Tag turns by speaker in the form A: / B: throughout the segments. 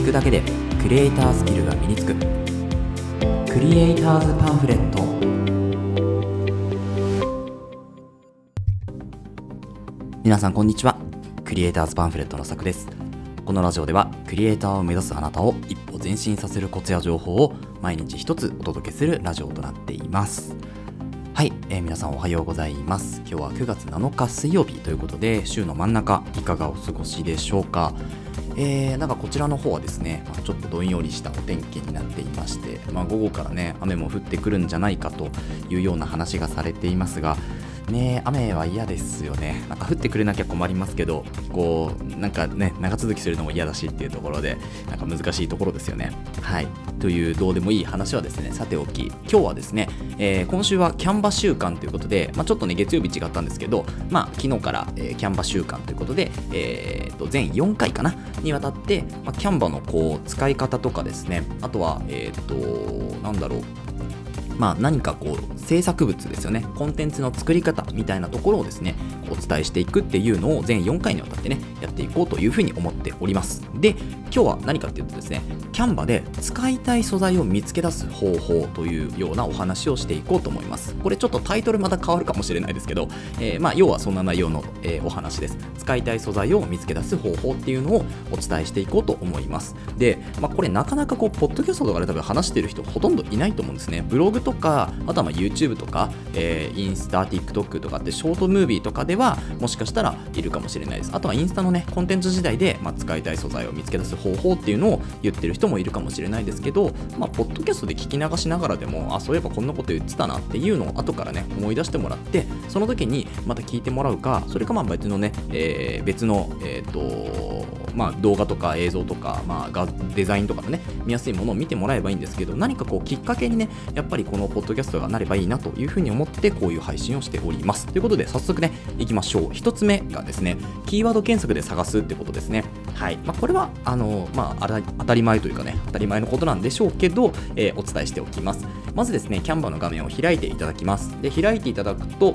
A: 聞くだけでクリエイタースキルが身につく。クリエイターズパンフレット。皆さんこんにちは。クリエイターズパンフレットのさくです。このラジオではクリエイターを目指すあなたを一歩前進させるコツや情報を毎日一つお届けするラジオとなっています。はい、えー皆さんおはようございます。今日は9月7日水曜日ということで週の真ん中いかがお過ごしでしょうか。えー、なんかこちらの方はですね、まあちょっとどんよりしたお天気になっていまして、まあ、午後からね雨も降ってくるんじゃないかというような話がされていますがね雨は嫌ですよね。なんか降ってくれなきゃ困りますけどこうなんかね長続きするのも嫌だしっていうところでなんか難しいところですよね。はい。というどうでもいい話はですねさておき今日はですね、えー今週はキャンバ週間ということで、まあ、ちょっとね月曜日違ったんですけど、まあ、昨日から、えーキャンバ週間ということで、えーと全4回かなにわたって、まあ、キャンバのこう使い方とかですねあとはえっ、となんだろうまあ、何かこう制作物ですよね。コンテンツの作り方みたいなところをですねお伝えしていくっていうのを全4回にわたってねやっていこうというふうに思っております。で今日は何かっていうとですねキャンバで使いたい素材を見つけ出す方法というようなお話をしていこうと思います。これちょっとタイトルまた変わるかもしれないですけど、えーまあ要はそんな内容の、えーお話です。使いたい素材を見つけ出す方法っていうのをお伝えしていこうと思います。で、まあ、これなかなかこうポッドキャストとかで多分話してる人ほとんどいないと思うんですね。ブログとかあとは YouTube とか、えーインスタ TikTok とかってショートムービーとかでははもしかしたらいるかもしれないです。あとはインスタのねコンテンツ時代で、まあ、使いたい素材を見つけ出す方法っていうのを言ってる人もいるかもしれないですけど、まあ、ポッドキャストで聞き流しながらでもあそういえばこんなこと言ってたなっていうのを後からね思い出してもらってその時にまた聞いてもらうかそれかまあ別のね、えー別のえっ、とまあ、動画とか映像とか、まあ、デザインとかのね見やすいものを見てもらえばいいんですけど何かこうきっかけにねやっぱりこのポッドキャストがなればいいなというふうに思ってこういう配信をしております。ということで早速ねいきましょう。1つ目がですねキーワード検索で探すってことですね。はい、まあ、これはあの、まあ、当たり前というかね当たり前のことなんでしょうけど、えーお伝えしておきます。まずですねキャンバーの画面を開いていただきます。で開いていただくと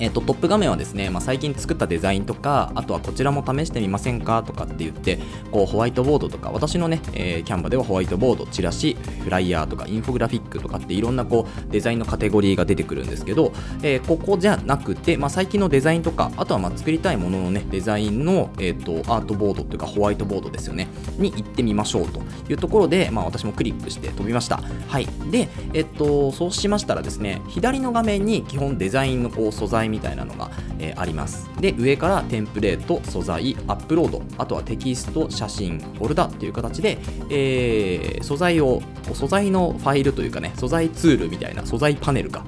A: えー、とトップ画面はですね、まあ、最近作ったデザインとかあとはこちらも試してみませんかとかって言ってこうホワイトボードとか私のね、えーキャンバではホワイトボードチラシフライヤーとかインフォグラフィックとかっていろんなこうデザインのカテゴリーが出てくるんですけど、えーここじゃなくて、まあ、最近のデザインとかあとはまあ作りたいもののねデザインの、えー、とアートボードというかホワイトボードですよねに行ってみましょうというところで、まあ、私もクリックして飛びました。はい。で、えっとそうしましたらですね左の画面に基本デザインのこう素材みたいなのが、えーありますで上からテンプレート素材アップロードあとはテキスト写真フォルダっていう形で、えー素材を素材のファイルというかね素材ツールみたいな素材パネルか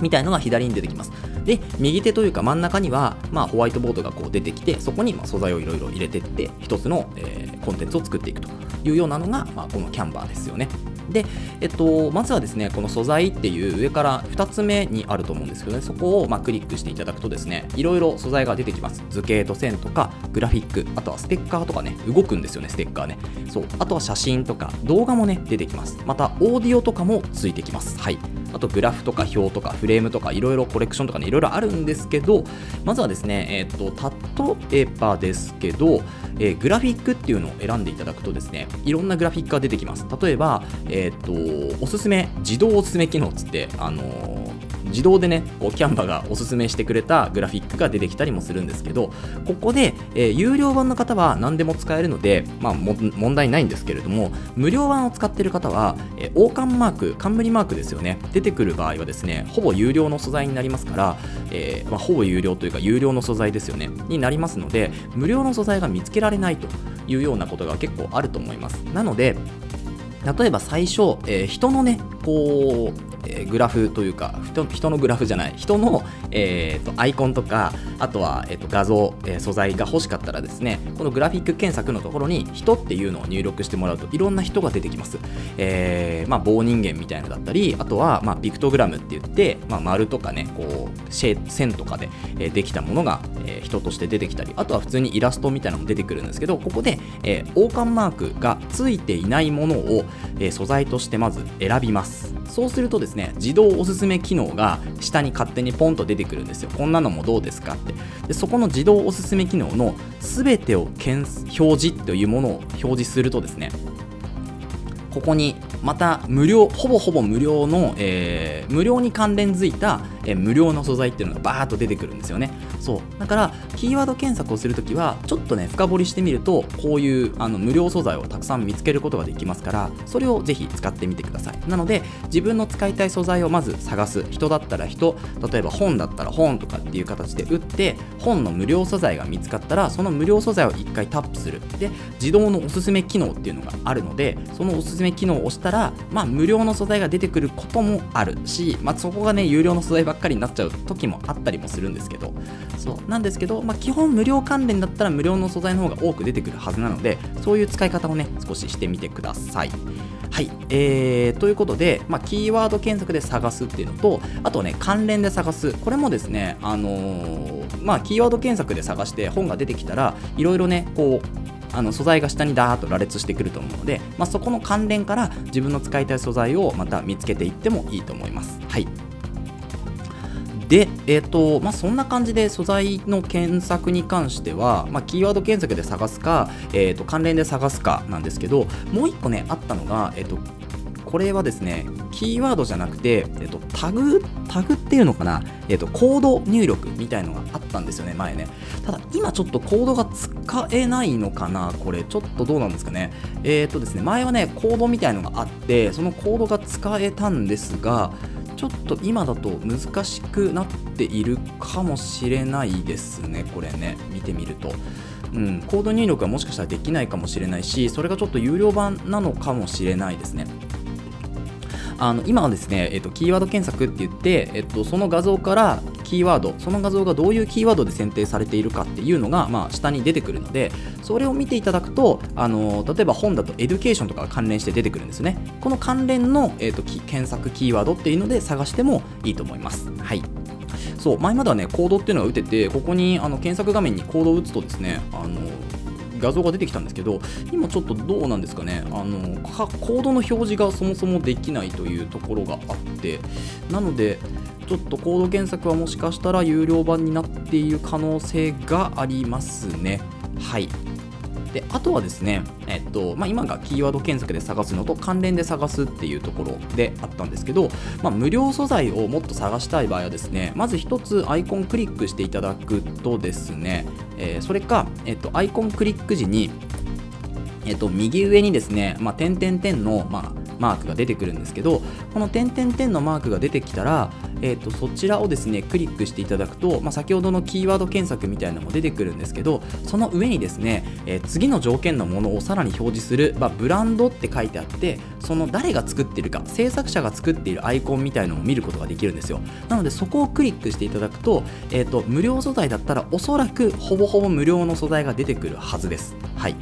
A: みたいなのが左に出てきます。で、右手というか真ん中には、まあ、ホワイトボードがこう出てきて、そこにま素材をいろいろ入れていって、一つの、えーコンテンツを作っていくというようなのが、まあ、このキャンバーですよね。で、えっと、まずはですね、この素材っていう上から2つ目にあると思うんですけどね、そこをまクリックしていただくとですね、いろいろ素材が出てきます。図形と線とか、グラフィック、あとはステッカーとかね、動くんですよね、ステッカーね。そう、あとは写真とか、動画もね、出てきます。また、オーディオとかもついてきます。はい。あとグラフとか表とかフレームとかいろいろコレクションとかねいろいろあるんですけどまずはですねえっ、と例えばですけど、えーグラフィックっていうのを選んでいただくとですねいろんなグラフィックが出てきます。例えばえっ、とおすすめ自動おすすめ機能っつってあの自動でねこうキャンバがおすすめしてくれたグラフィックが出てきたりもするんですけどここで、えー有料版の方は何でも使えるので、まあ、問題ないんですけれども無料版を使っている方は、えー王冠マーク冠マークですよね出てくる場合はですねほぼ有料の素材になりますから、えーまあ、ほぼ有料というか有料の素材ですよねになりますので無料の素材が見つけられないというようなことが結構あると思います。なので例えば最初、えー人のねこう、えーグラフというか人のグラフじゃない人の、えーとアイコンとかあとは、えーと画像、えー素材が欲しかったらですねこのグラフィック検索のところに人っていうのを入力してもらうといろんな人が出てきます、えーまあ、棒人間みたいなのだったりあとは、まあ、ピクトグラムって言って、まあ、丸とかねこう線とかで、えできたものが、え人として出てきたりあとは普通にイラストみたいなのも出てくるんですけどここで、え王冠マークがついていないものを、え素材としてまず選びます。そうするとですねね自動おすすめ機能が下に勝手にポンと出てくるんですよ。こんなのもどうですかって。でそこの自動おすすめ機能の全てを表示というものを表示するとですねここにまた無料ほぼほぼ無料の、えー、無料に関連づいた、え、無料の素材っていうのがバーッと出てくるんですよね。そう。だからキーワード検索をするときはちょっとね深掘りしてみるとこういうあの無料素材をたくさん見つけることができますからそれをぜひ使ってみてください。なので自分の使いたい素材をまず探す。人だったら人例えば本だったら本とかっていう形で打って本の無料素材が見つかったらその無料素材を1回タップする。で自動のおすすめ機能っていうのがあるのでそのおすすめ機能を押したらまあ無料の素材が出てくることもあるし、まあ、そこがね有料の素材ばっかりになっちゃう時もあったりもするんですけどそう。なんですけど、まあ、基本無料関連だったら無料の素材の方が多く出てくるはずなのでそういう使い方をね少ししてみてください。はい、えー、ということで、まあ、キーワード検索で探すっていうのとあとね関連で探す。これもですねあのー、まあキーワード検索で探して本が出てきたらいろいろねこうあの素材が下にダーッと羅列してくると思うので、まあ、そこの関連から自分の使いたい素材をまた見つけていってもいいと思います。はいで、えーとまあ、そんな感じで素材の検索に関しては、まあ、キーワード検索で探すか、えーと、関連で探すかなんですけどもう1個ねあったのが、えーとこれはですね、キーワードじゃなくて、えっと、タグ、タグっていうのかな、えっと、コード入力みたいのがあったんですよね、前ね。ただ、今ちょっとコードが使えないのかな、これ、ちょっとどうなんですかね。えー、とですね、前はね、コードみたいのがあって、そのコードが使えたんですが、ちょっと今だと難しくなっているかもしれないですね、これね、見てみると。うん、コード入力はもしかしたらできないかもしれないし、それがちょっと有料版なのかもしれないですね。あの今はですね、えっと、キーワード検索って言って、えっと、その画像からキーワードその画像がどういうキーワードで選定されているかっていうのが、まあ、下に出てくるのでそれを見ていただくとあの例えば本だと education とかが関連して出てくるんですね。この関連の、えっと、検索キーワードっていうので探してもいいと思います。はい。そう前まではねコードっていうのが打ててここにあの検索画面にコードを打つとですねあの画像が出てきたんですけど今ちょっとどうなんですかね。あのコードの表示がそもそもできないというところがあってなのでちょっとコード検索はもしかしたら有料版になっている可能性がありますね。はい。であとはですね、えっとまあ、今がキーワード検索で探すのと関連で探すっていうところであったんですけど、まあ、無料素材をもっと探したい場合はですねまず1つアイコンクリックしていただくとですね、えー、それか、えっと、アイコンクリック時にえっと、右上にですね、まあ、点々点の、まあ、マークが出てくるんですけどこの点々点のマークが出てきたら、えーと、そちらをですねクリックしていただくと、まあ、先ほどのキーワード検索みたいなのも出てくるんですけどその上にですね、えー、次の条件のものをさらに表示する、まあ、ブランドって書いてあってその誰が作っているか制作者が作っているアイコンみたいなのを見ることができるんですよ。なのでそこをクリックしていただくと,、えーと無料素材だったらおそらくほぼほぼ無料の素材が出てくるはずです。はい。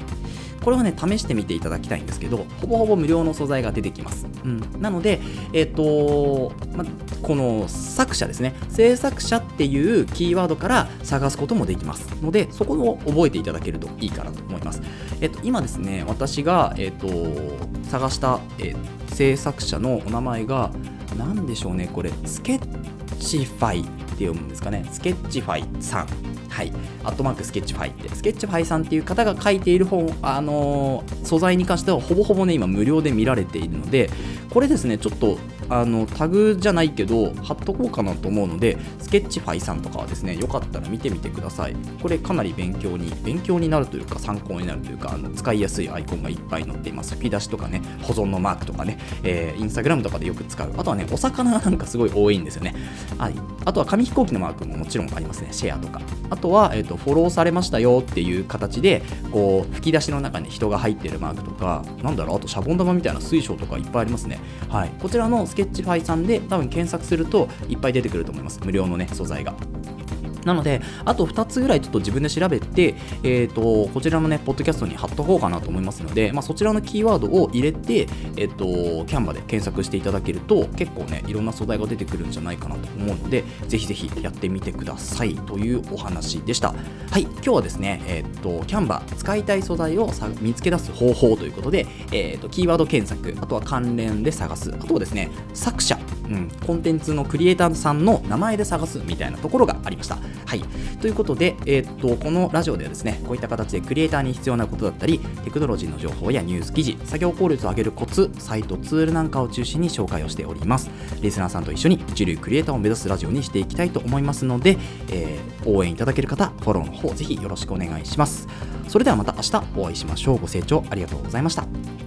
A: これはね、試してみていただきたいんですけど、ほぼほぼ無料の素材が出てきます。うん、なので、えっ、ー、とま、この作者ですね、制作者っていうキーワードから探すこともできます。ので、そこを覚えていただけるといいかなと思います。えっ、ー、と、今ですね、私が、えっ、ー、と探した、え制作者のお名前が、何でしょうね、これ、 Sketchify。って読むんですかね、 Sketchify さん。はい、アットマーク Sketchify って、 Sketchify さんっていう方が書いている本、あのー、素材に関してはほぼほぼね、今無料で見られているので、これですね、ちょっとあのタグじゃないけど貼っとこうかなと思うので Sketchify さんとかはですねよかったら見てみてください。これかなり勉強に勉強になるというか参考になるというかあの使いやすいアイコンがいっぱい載っています。吹き出しとかね保存のマークとかね、えー、インスタグラムとかでよく使う。あとはねお魚なんかすごい多いんですよね。ああとは紙飛行機のマークももちろんありますね。シェアとか。あとは、えーと、フォローされましたよっていう形でこう吹き出しの中に人が入ってるマークとかなんだろうあとシャボン玉みたいな水晶とかいっぱいありますね。はい。こちらのスケッチファイさんで多分検索するといっぱい出てくると思います。無料のね素材が。なので、あと2つぐらいちょっと自分で調べて、えーと、こちらのね、ポッドキャストに貼っとこうかなと思いますので、まあ、そちらのキーワードを入れて、えっ、ー、と、キャンバで検索していただけると、結構ね、いろんな素材が出てくるんじゃないかなと思うので、ぜひぜひやってみてくださいというお話でした。はい、今日はですね、えっ、ー、と、キャンバ使いたい素材を見つけ出す方法ということで、えっ、と、キーワード検索、あとは関連で探す、あとはですね、作者うん、コンテンツのクリエイターさんの名前で探すみたいなところがありました。はい、ということで、えー、っとこのラジオではですねこういった形でクリエイターに必要なことだったりテクノロジーの情報やニュース記事作業効率を上げるコツサイトツールなんかを中心に紹介をしております。リスナーさんと一緒に一流クリエイターを目指すラジオにしていきたいと思いますので、えー、応援いただける方フォローの方ぜひよろしくお願いします。それではまた明日お会いしましょう。ご清聴ありがとうございました。